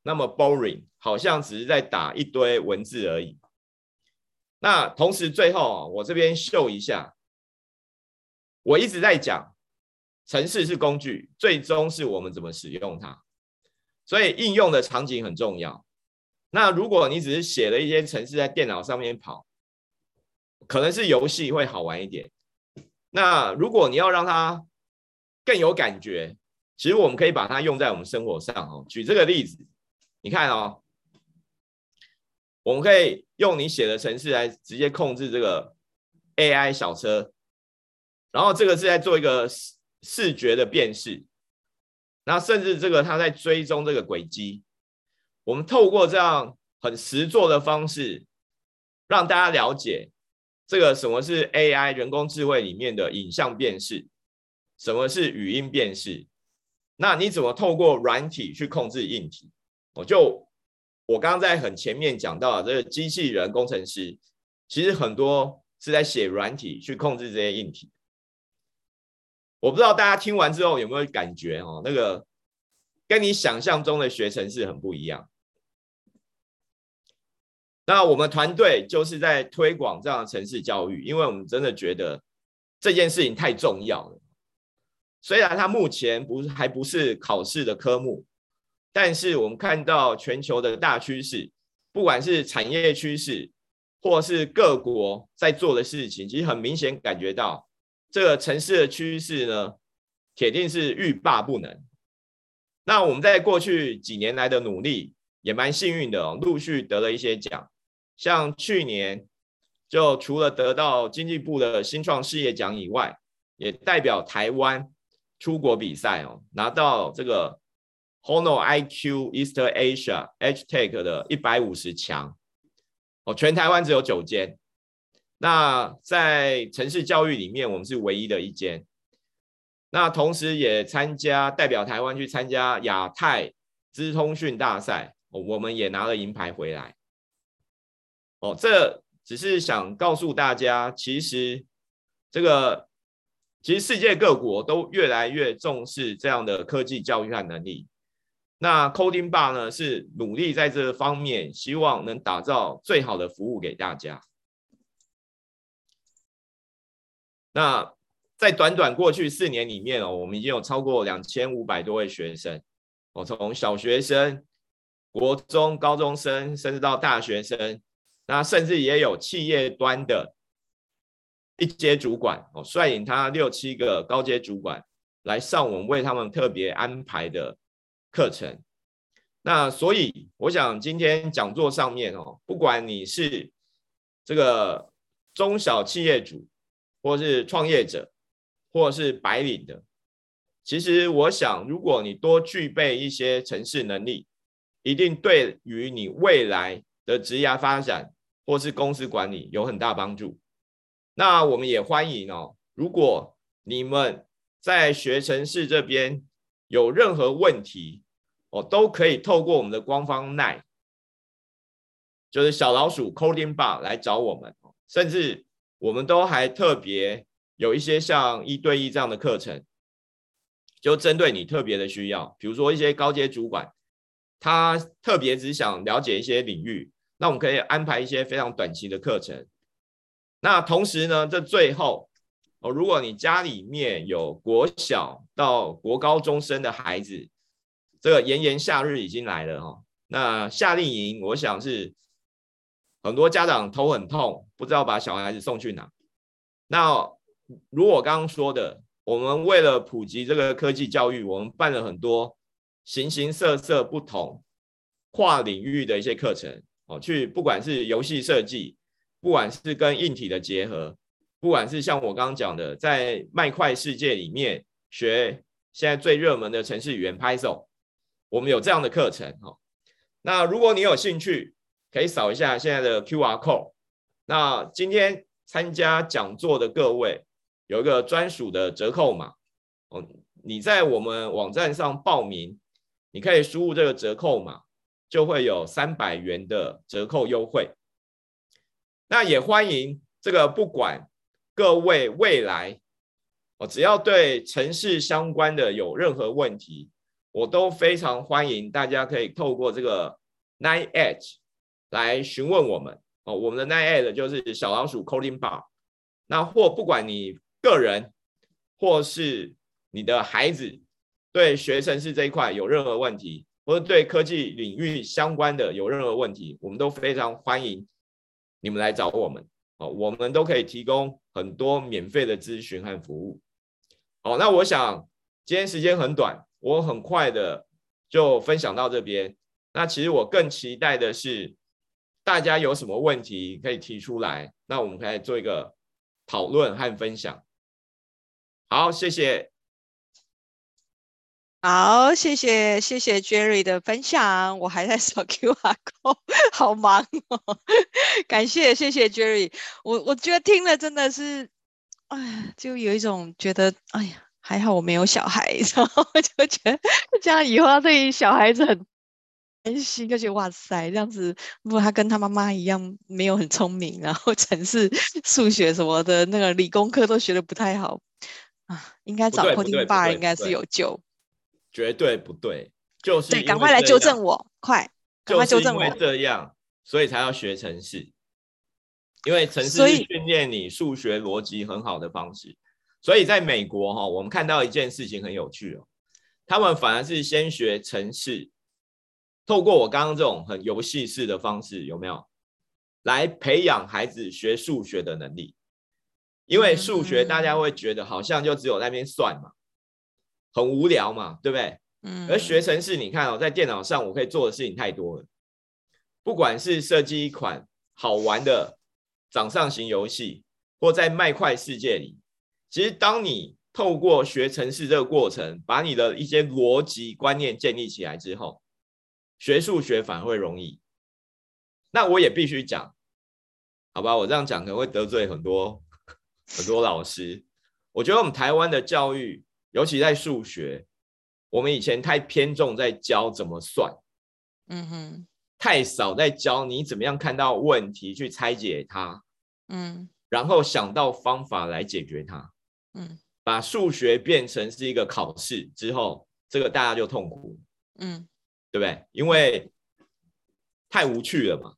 那么 boring，好像只是在打一堆文字而已。那同时最后我这边秀一下。我一直在讲，程式是工具，最终是我们怎么使用它，所以应用的场景很重要。那如果你只是写了一些程式在电脑上面跑，可能是游戏会好玩一点。那如果你要让它更有感觉，其实我们可以把它用在我们生活上哦。举这个例子，你看哦，我们可以用你写的程式来直接控制这个 AI 小车。然后这个是在做一个视视觉的辨识，那甚至这个它在追踪这个轨迹，我们透过这样很实作的方式，让大家了解这个什么是 AI 人工智慧里面的影像辨识，什么是语音辨识，那你怎么透过软体去控制硬体？我就我刚刚在很前面讲到的这个机器人工程师，其实很多是在写软体去控制这些硬体。我不知道大家听完之后有没有感觉哦，那个跟你想象中的学程是很不一样。那我们团队就是在推广这样的城市教育，因为我们真的觉得这件事情太重要了。虽然它目前不是还不是考试的科目，但是我们看到全球的大趋势，不管是产业趋势，或是各国在做的事情，其实很明显感觉到。这个城市的趋势呢，铁定是欲罢不能。那我们在过去几年来的努力也蛮幸运的哦，陆续得了一些奖。像去年就除了得到经济部的新创事业奖以外，也代表台湾出国比赛哦，拿到这个 Honor IQ East Asia H Tech 的一百五十强哦，全台湾只有九间。那在城市教育里面，我们是唯一的一间。那同时也参加代表台湾去参加亚太资通讯大赛，我们也拿了银牌回来。哦，这只是想告诉大家，其实这个其实世界各国都越来越重视这样的科技教育和能力。那 Coding Bar 呢，是努力在这方面，希望能打造最好的服务给大家。那在短短过去四年里面哦，我们已经有超过两千五百多位学生，哦，从小学生、国中、高中生，甚至到大学生，那甚至也有企业端的一阶主管哦，率领他六七个高阶主管来上我们为他们特别安排的课程。那所以我想今天讲座上面哦，不管你是这个中小企业主，或是创业者，或是白领的，其实我想，如果你多具备一些城市能力，一定对于你未来的职业发展或是公司管理有很大帮助。那我们也欢迎哦，如果你们在学城市这边有任何问题，哦，都可以透过我们的官方 LINE，就是小老鼠 Coding Bar 来找我们，甚至。我们都还特别有一些像一对一这样的课程，就针对你特别的需要，比如说一些高阶主管，他特别只想了解一些领域，那我们可以安排一些非常短期的课程。那同时呢，这最后哦，如果你家里面有国小到国高中生的孩子，这个炎炎夏日已经来了哈，那夏令营我想是。很多家长头很痛，不知道把小孩子送去哪。那如我刚刚说的，我们为了普及这个科技教育，我们办了很多形形色色、不同跨领域的一些课程哦。去不管是游戏设计，不管是跟硬体的结合，不管是像我刚刚讲的，在麦块世界里面学现在最热门的城市语言 Python，我们有这样的课程哦。那如果你有兴趣，可以扫一下现在的 QR code。那今天参加讲座的各位有一个专属的折扣码哦，你在我们网站上报名，你可以输入这个折扣码，就会有三百元的折扣优惠。那也欢迎这个不管各位未来哦，只要对城市相关的有任何问题，我都非常欢迎大家可以透过这个 Nine Edge 来询问我们哦，我们的 LINE@ 就是小老鼠 Coding Bar。那或不管你个人或是你的孩子对学生是这一块有任何问题，或者对科技领域相关的有任何问题，我们都非常欢迎你们来找我们哦，我们都可以提供很多免费的咨询和服务。好，那我想今天时间很短，我很快的就分享到这边。那其实我更期待的是。大家有什么问题可以提出来，那我们可以做一个讨论和分享。好，谢谢。好，谢谢，谢谢 Jerry 的分享。我还在扫 QR code，好忙哦。感谢，谢谢 Jerry。我我觉得听了真的是，哎，就有一种觉得，哎呀，还好我没有小孩，然后我就觉得 这样以后要对于小孩子很。担心就觉得哇塞，这样子，如果他跟他妈妈一样没有很聪明，然后程式、数学什么的，那个理工科都学的不太好啊，应该找 Coding Bar 应该是有救。绝对不对，就是对，赶快来纠正我，快，赶快纠正我。这样，所以才要学程式，因为程式是训练你数学逻辑很好的方式。所以，在美国哈，我们看到一件事情很有趣哦，他们反而是先学程式。透过我刚刚这种很游戏式的方式，有没有来培养孩子学数学的能力？因为数学大家会觉得好像就只有那边算嘛，很无聊嘛，对不对？嗯。而学程式，你看哦，在电脑上我可以做的事情太多了，不管是设计一款好玩的掌上型游戏，或在麦块世界里，其实当你透过学程式这个过程，把你的一些逻辑观念建立起来之后，学数学反而会容易。那我也必须讲，好吧，我这样讲可能会得罪很多很多老师。我觉得我们台湾的教育，尤其在数学，我们以前太偏重在教怎么算，嗯哼，太少在教你怎么样看到问题去拆解它，嗯，然后想到方法来解决它，嗯，把数学变成是一个考试之后，这个大家就痛苦，嗯，对不对？因为太无趣了嘛。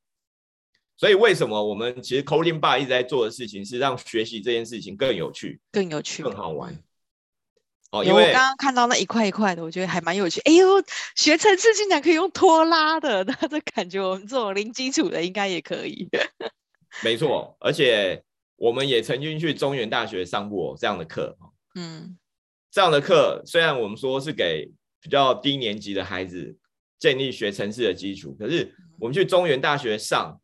所以为什么我们其实 Coding Bar 一直在做的事情是让学习这件事情更有趣、更有趣、更好玩？哦，因为我刚刚看到那一块一块的，我觉得还蛮有趣。哎呦，学程式竟然可以用拖拉的，那这感觉我们这种零基础的应该也可以。没错，而且我们也曾经去中原大学上过这样的课。嗯，这样的课虽然我们说是给比较低年级的孩子建立学城市的基础，可是我们去中原大学上。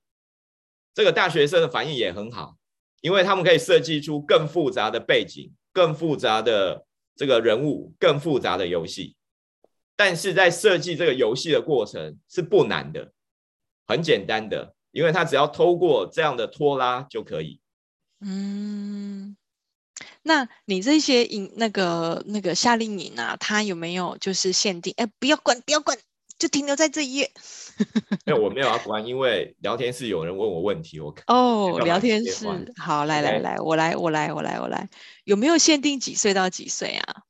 这个大学生的反应也很好，因为他们可以设计出更复杂的背景、更复杂的这个人物、更复杂的游戏。但是在设计这个游戏的过程是不难的，很简单的，因为他只要透过这样的拖拉就可以。嗯，那你这些营那个那个夏令营啊，它有没有就是限定？哎，不要管，不要关。就停留在这一页，没有，我没有要关，因为聊天室有人问我问题，我哦，聊天室好，来来来，我来我来我来我来，有没有限定几岁到几岁啊？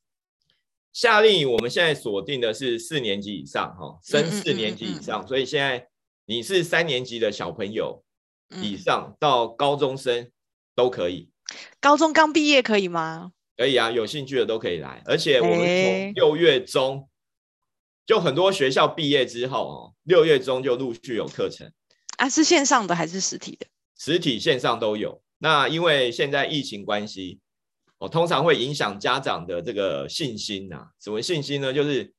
夏令营我们现在锁定的是四年级以上，哈，升四年级以上，嗯嗯嗯嗯，所以现在你是三年级的小朋友以上到高中生都可以，高中刚毕业可以吗？可以啊，有兴趣的都可以来，而且我们从六月中。就很多学校毕业之后哦，六月中就陆续有课程啊，是线上的还是实体的？实体线上都有。那因为现在疫情关系，我通常会影响家长的这个信心呐。什么信心呢？就是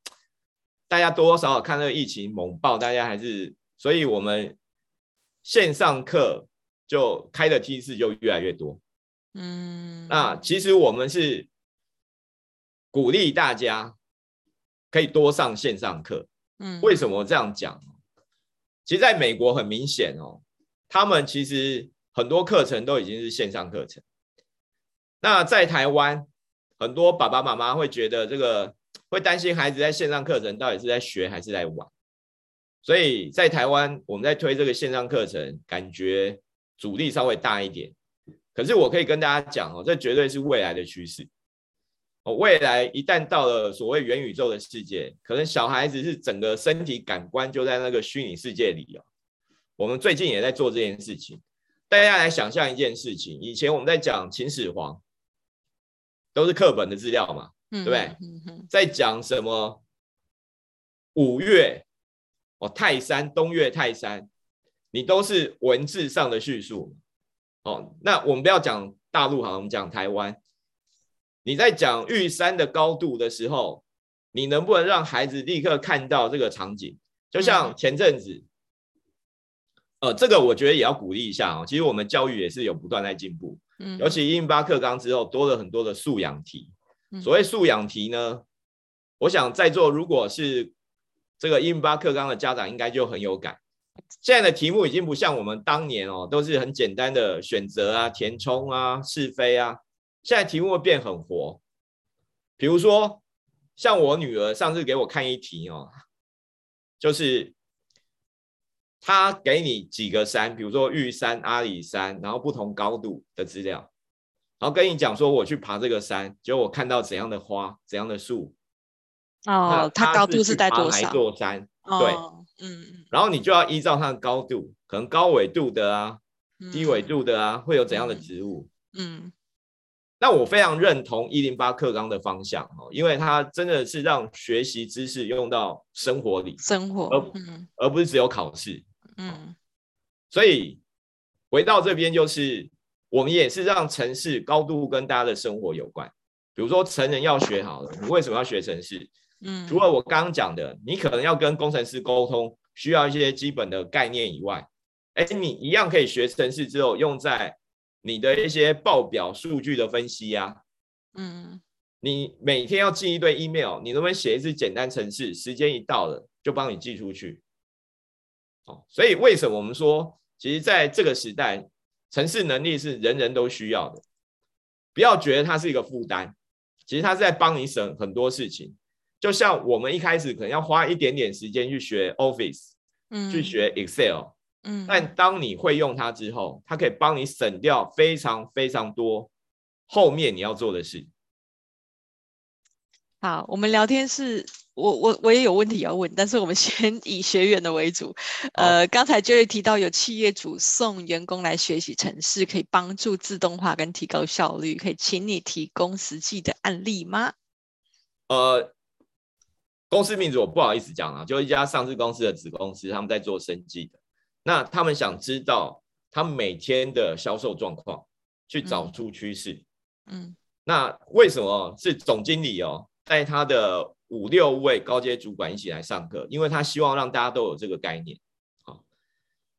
大家多多少少看这个疫情猛爆，大家还是，所以我们线上课就开的梯次就越来越多。嗯，那其实我们是鼓励大家。可以多上线上课，嗯，为什么这样讲？其实在美国很明显哦，他们其实很多课程都已经是线上课程。那在台湾，很多爸爸妈妈会觉得这个会担心孩子在线上课程到底是在学还是在玩，所以在台湾我们在推这个线上课程，感觉阻力稍微大一点。可是我可以跟大家讲哦，这绝对是未来的趋势。哦，未来一旦到了所谓元宇宙的世界，可能小孩子是整个身体感官就在那个虚拟世界里哦。我们最近也在做这件事情，大家来想象一件事情：以前我们在讲秦始皇，都是课本的资料嘛，对不对？在讲什么五岳哦，泰山、东岳泰山，你都是文字上的叙述。哦，那我们不要讲大陆，好，我们讲台湾。你在讲玉山的高度的时候，你能不能让孩子立刻看到这个场景？就像前阵子，呃，这个我觉得也要鼓励一下哦。其实我们教育也是有不断在进步，嗯，尤其108课纲之后多了很多的素养题。所谓素养题呢，我想在座如果是这个108课纲的家长，应该就很有感。现在的题目已经不像我们当年哦，都是很简单的选择啊、填充啊、是非啊。现在题目会变很活，比如说像我女儿上次给我看一题哦，就是他给你几个山，比如说玉山、阿里山，然后不同高度的资料，然后跟你讲说我去爬这个山，结果我看到怎样的花、怎样的树。哦，它高度是在多少？座山？对，嗯，然后你就要依照它的高度，可能高纬度的啊，低纬度的啊，会有怎样的植物？嗯。那我非常认同一零八课纲的方向哦，因为它真的是让学习知识用到生活里，生活，而、嗯、而不是只有考试。嗯，所以回到这边就是，我们也是让城市高度跟大家的生活有关。比如说成人要学好了，你为什么要学城市？嗯，除了我刚刚讲的，你可能要跟工程师沟通，需要一些基本的概念以外，哎，你一样可以学城市之后用在你的一些报表数据的分析呀、啊。嗯，你每天要寄一堆 email，你能不能写一次简单程式？时间一到了就帮你寄出去。哦，所以为什么我们说，其实在这个时代，程式能力是人人都需要的。不要觉得它是一个负担，其实它是在帮你省很多事情。就像我们一开始可能要花一点点时间去学 Office，嗯，去学 Excel，嗯，但当你会用它之后，它可以帮你省掉非常非常多后面你要做的事。好，我们聊天是我我我也有问题要问，但是我们先以学员的为主。呃，刚才 Jerry 提到有企业主送员工来学习程式，可以帮助自动化跟提高效率，可以请你提供实际的案例吗？呃，公司名字我不好意思讲啊，就一家上市公司的子公司，他们在做生计的，那他们想知道他们每天的销售状况，去找出趋势。嗯，嗯，那为什么是总经理哦？带他的五六位高阶主管一起来上课，因为他希望让大家都有这个概念。好，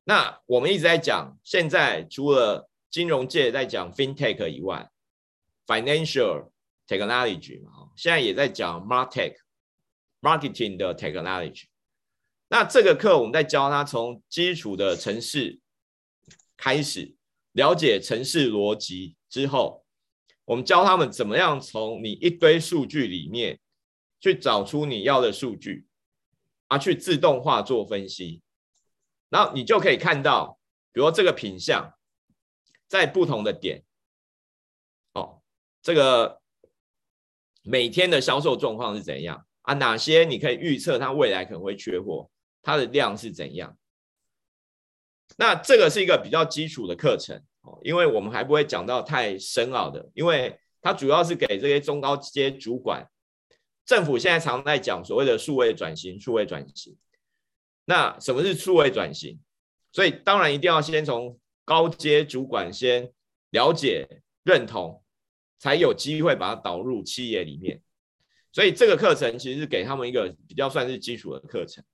那我们一直在讲，现在除了金融界在讲 FinTech 以外，Financial Technology 嘛，现在也在讲 MarTech，Marketing 的 Technology。那这个课我们在教他从基础的城市开始了解城市逻辑之后。我们教他们怎么样从你一堆数据里面去找出你要的数据，啊，去自动化做分析，然后你就可以看到，比如这个品项在不同的点，哦，这个每天的销售状况是怎样啊？哪些你可以预测它未来可能会缺货，它的量是怎样？那这个是一个比较基础的课程哦。因为我们还不会讲到太深奥的，因为它主要是给这些中高阶主管。政府现在常在讲所谓的数位转型，数位转型。那什么是数位转型？所以当然一定要先从高阶主管先了解、认同，才有机会把它导入企业里面。所以这个课程其实是给他们一个比较算是基础的课程。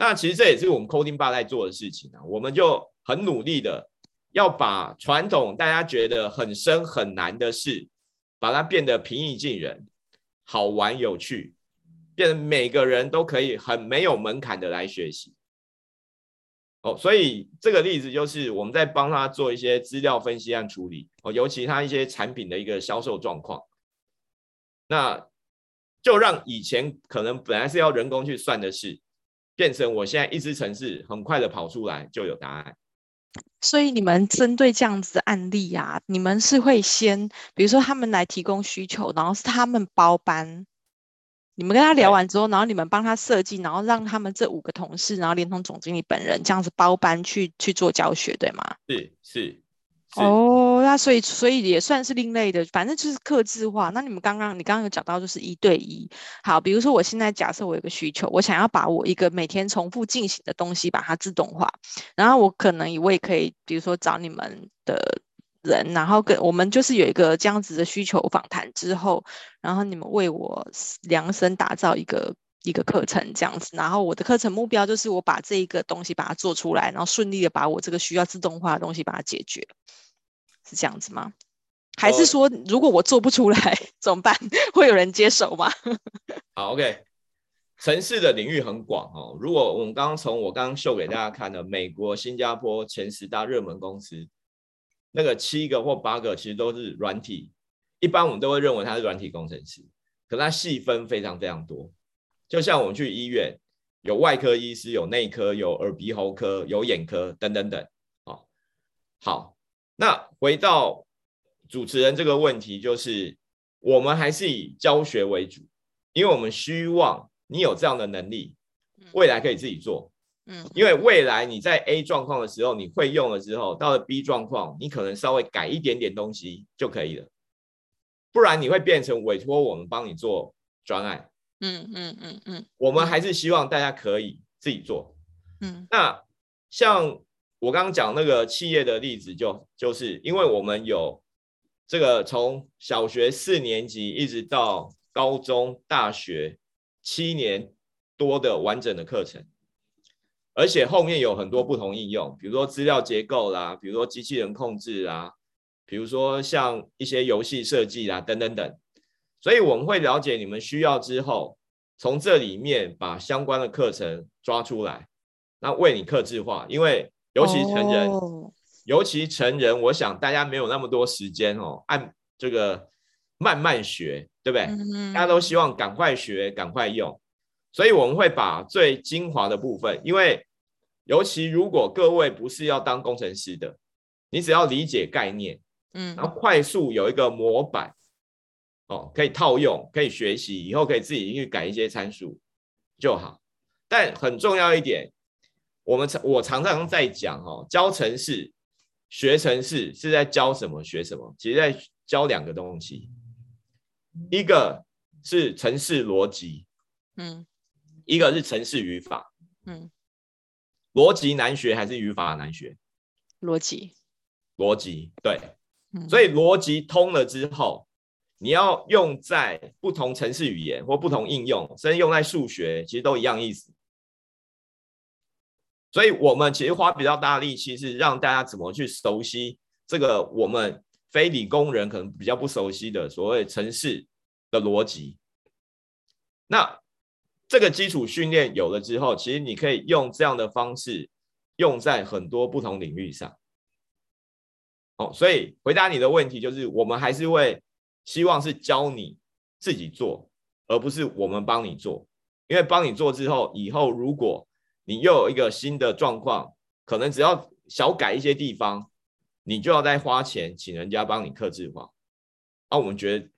那其实这也是我们 Coding Bar 在做的事情啊，我们就很努力的。要把传统大家觉得很深很难的事，把它变得平易近人、好玩有趣，变得每个人都可以很没有门槛的来学习。哦，所以这个例子就是我们在帮他做一些资料分析和处理哦，尤其他一些产品的一个销售状况，那就让以前可能本来是要人工去算的事，变成我现在一支城市很快的跑出来就有答案。所以你们针对这样子的案例啊，你们是会先，比如说他们来提供需求，然后是他们包班，你们跟他聊完之后，然后你们帮他设计，然后让他们这五个同事，然后连同总经理本人这样子包班去去做教学，对吗？是是。哦，那所以所以也算是另类的，反正就是客制化。那你们刚刚你刚刚有讲到就是一对一，好，比如说我现在假设我有个需求，我想要把我一个每天重复进行的东西把它自动化，然后我可能我也可以，比如说找你们的人，然后跟我们就是有一个这样子的需求访谈之后，然后你们为我量身打造一个一个课程这样子，然后我的课程目标就是我把这一个东西把它做出来，然后顺利的把我这个需要自动化的东西把它解决。是这样子吗？还是说，如果我做不出来、呃、怎么办？会有人接手吗？好，OK。城市的领域很广哦。如果我们刚刚从我刚刚秀给大家看的美国、新加坡前十大热门公司，那个七个或八个其实都是软体，一般我们都会认为它是软体工程师，可它细分非常非常多。就像我们去医院，有外科医师，有内科，有耳鼻喉科，有眼科，等等等。哦，好。那回到主持人这个问题，就是我们还是以教学为主，因为我们希望你有这样的能力，未来可以自己做。嗯，因为未来你在 A 状况的时候，你会用了之后，到了 B 状况，你可能稍微改一点点东西就可以了，不然你会变成委托我们帮你做专案。嗯嗯嗯嗯，我们还是希望大家可以自己做。嗯，那像。我刚刚讲那个企业的例子就，就就是因为我们有这个从小学四年级一直到高中、大学七年多的完整的课程，而且后面有很多不同应用，比如说资料结构啦，比如说机器人控制啦，比如说像一些游戏设计啦，等等等。所以我们会了解你们需要之后，从这里面把相关的课程抓出来，那为你克制化。因为尤其成人，哦、尤其成人，我想大家没有那么多时间哦，按这个慢慢学，对不对？嗯、大家都希望赶快学，赶快用。所以我们会把最精华的部分，因为尤其如果各位不是要当工程师的，你只要理解概念，嗯，然后快速有一个模板，哦，可以套用，可以学习，以后可以自己去改一些参数就好。但很重要一点，我们常我常常在讲哦，教程式、学程式是在教什么？学什么？其实在教两个东西，一个是程式逻辑，嗯。一个是程式语法，嗯，逻辑难学还是语法难学？逻辑，逻辑，对，嗯，所以逻辑通了之后，你要用在不同程式语言或不同应用，甚至用在数学，其实都一样意思。所以我们其实花比较大力气，是让大家怎么去熟悉这个我们非理工人可能比较不熟悉的所谓程式的逻辑。那这个基础训练有了之后，其实你可以用这样的方式用在很多不同领域上。哦，所以回答你的问题就是，我们还是会希望是教你自己做，而不是我们帮你做。因为帮你做之后，以后如果你又有一个新的状况，可能只要小改一些地方，你就要再花钱请人家帮你客制化。那我们觉得，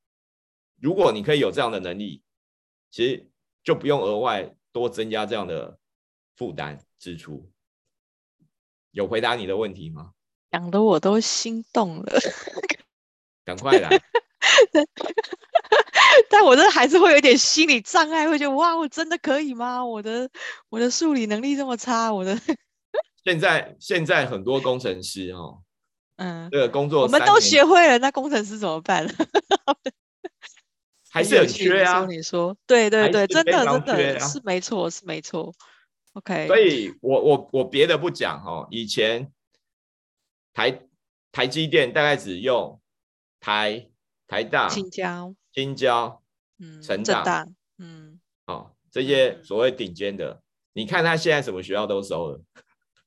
如果你可以有这样的能力，其实。就不用额外多增加这样的负担支出。有回答你的问题吗？讲得我都心动了，赶快啦！但我这还是会有点心理障碍，会觉得哇，我真的可以吗？我的我的数理能力这么差，我的 现在现在很多工程师哦，嗯，这个工作我们都学会了，那工程师怎么办？还是有缺啊！你说对对对，真的真的是没错是没错。OK，所以我我我别的不讲哦，以前台台积电大概只用台台大、青交、青交、嗯、成大、嗯，哦，这些所谓顶尖的，你看他现在什么学校都收了。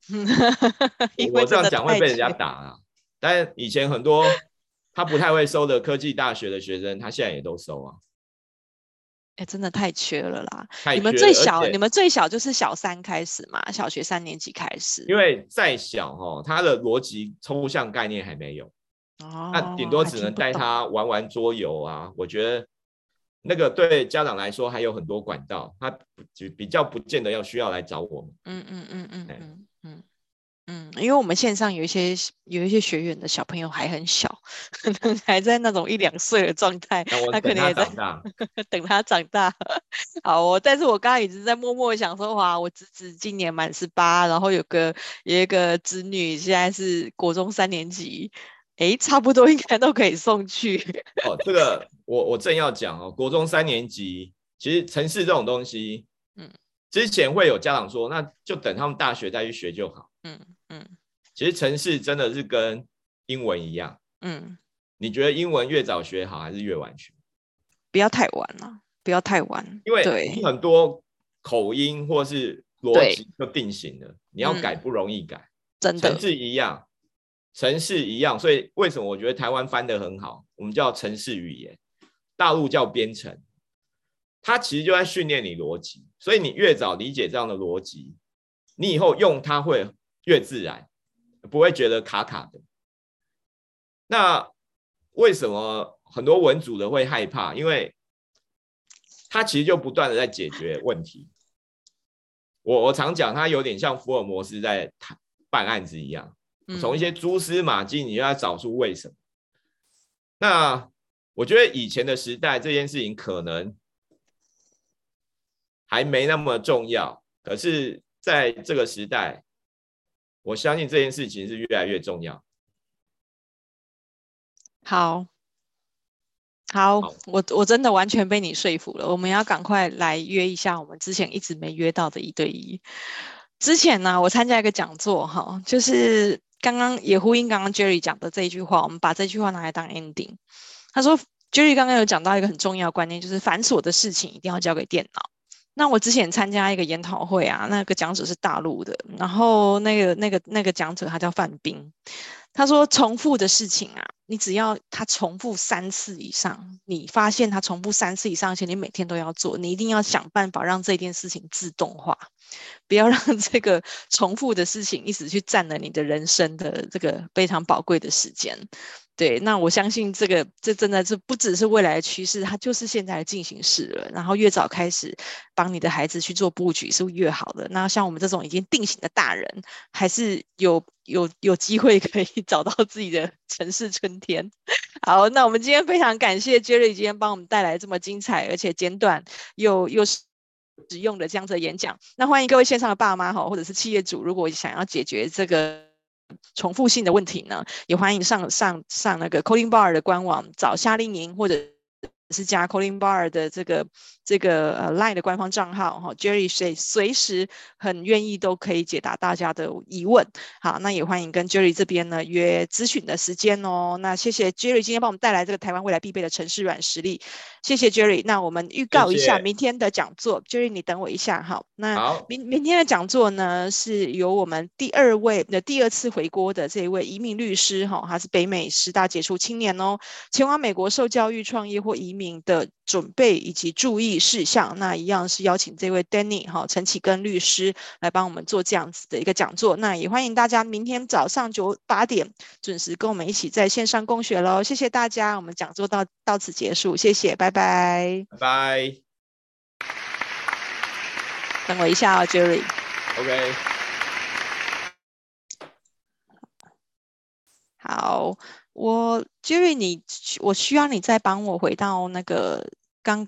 我这样讲会被人家打啊！但以前很多。他不太会收的科技大学的学生，他现在也都收啊。哎、欸，真的太缺了啦！了，你们最小，你们最小就是小三开始嘛，小学三年级开始。因为再小哈，他的逻辑抽象概念还没有，哦，那顶多只能带他玩玩桌游啊。我觉得那个对家长来说还有很多管道，他就比较不见得要需要来找我们。嗯嗯嗯嗯嗯嗯。嗯，因为我们线上有一些有一些学员的小朋友还很小，可能还在那种一两岁的状态，他可能也在 等他长大。好，我但是我刚刚一直在默默想说，哇，我侄子今年满十八，然后有个有一个侄女现在是国中三年级，哎，差不多应该都可以送去。哦，这个我我正要讲哦，国中三年级其实城市这种东西，嗯，之前会有家长说，那就等他们大学再去学就好，嗯。嗯，其实城市真的是跟英文一样。嗯，你觉得英文越早学好还是越晚学？不要太晚了，不要太晚。因为你很多口音或是逻辑就定型了，你要改不容易改。嗯、真的，程式一样，城市一样。所以为什么我觉得台湾翻得很好？我们叫城市语言，大陆叫编程。它其实就在训练你逻辑，所以你越早理解这样的逻辑，你以后用它会。越自然，不会觉得卡卡的。那为什么很多文组的会害怕？因为他其实就不断的在解决问题。我我常讲，他有点像福尔摩斯在办案子一样，从一些蛛丝马迹，你就要找出为什么。那我觉得以前的时代，这件事情可能还没那么重要，可是在这个时代。我相信这件事情是越来越重要。好，好，好，我我真的完全被你说服了。我们要赶快来约一下我们之前一直没约到的一对一。之前呢，我参加一个讲座哈，就是刚刚也呼应刚刚 Jerry 讲的这一句话，我们把这句话拿来当 ending。他说 Jerry 刚刚有讲到一个很重要的观念，就是繁琐的事情一定要交给电脑。那我之前参加一个研讨会啊，那个讲者是大陆的，然后那个那个那个讲者他叫范冰，他说重复的事情啊，你只要他重复三次以上，你发现他重复三次以上，而且你每天都要做，你一定要想办法让这件事情自动化，不要让这个重复的事情一直去占了你的人生的这个非常宝贵的时间。对，那我相信这个，这真的是不只是未来的趋势，它就是现在的进行式了。然后越早开始帮你的孩子去做布局，是越好的。那像我们这种已经定型的大人，还是有有有机会可以 找到自己的城市春天。好，那我们今天非常感谢 Jerry 今天帮我们带来这么精彩而且简短又又实用的这样子的演讲。那欢迎各位线上的爸妈哈，或者是企业主，如果想要解决这个。重复性的问题呢，也欢迎上上上那个 Coding Bar 的官网找夏令营，或者是加 Coding Bar 的这个。这个呃 Line 的官方账号哈，Jerry 随随时很愿意都可以解答大家的疑问。好，那也欢迎跟 Jerry 这边呢约咨询的时间哦。那谢谢 Jerry 今天帮我们带来这个台湾未来必备的城市软实力，谢谢 Jerry。那我们预告一下明天的讲座谢谢，Jerry 你等我一下哈。那明明天的讲座呢是由我们第二位的第二次回国的这一位移民律师哈，他是北美十大杰出青年哦，前往美国受教育、创业或移民的准备以及注意事项，那一样是邀请这位 Danny 哈陈启根律师来帮我们做这样子的一个讲座。那也欢迎大家明天早上九八点准时跟我们一起在线上共学喽。谢谢大家，我们讲座到到此结束，谢谢，拜拜，拜拜。等我一下哦，Jerry。OK。好，我 Jerry，你我需要你再帮我回到那个刚刚。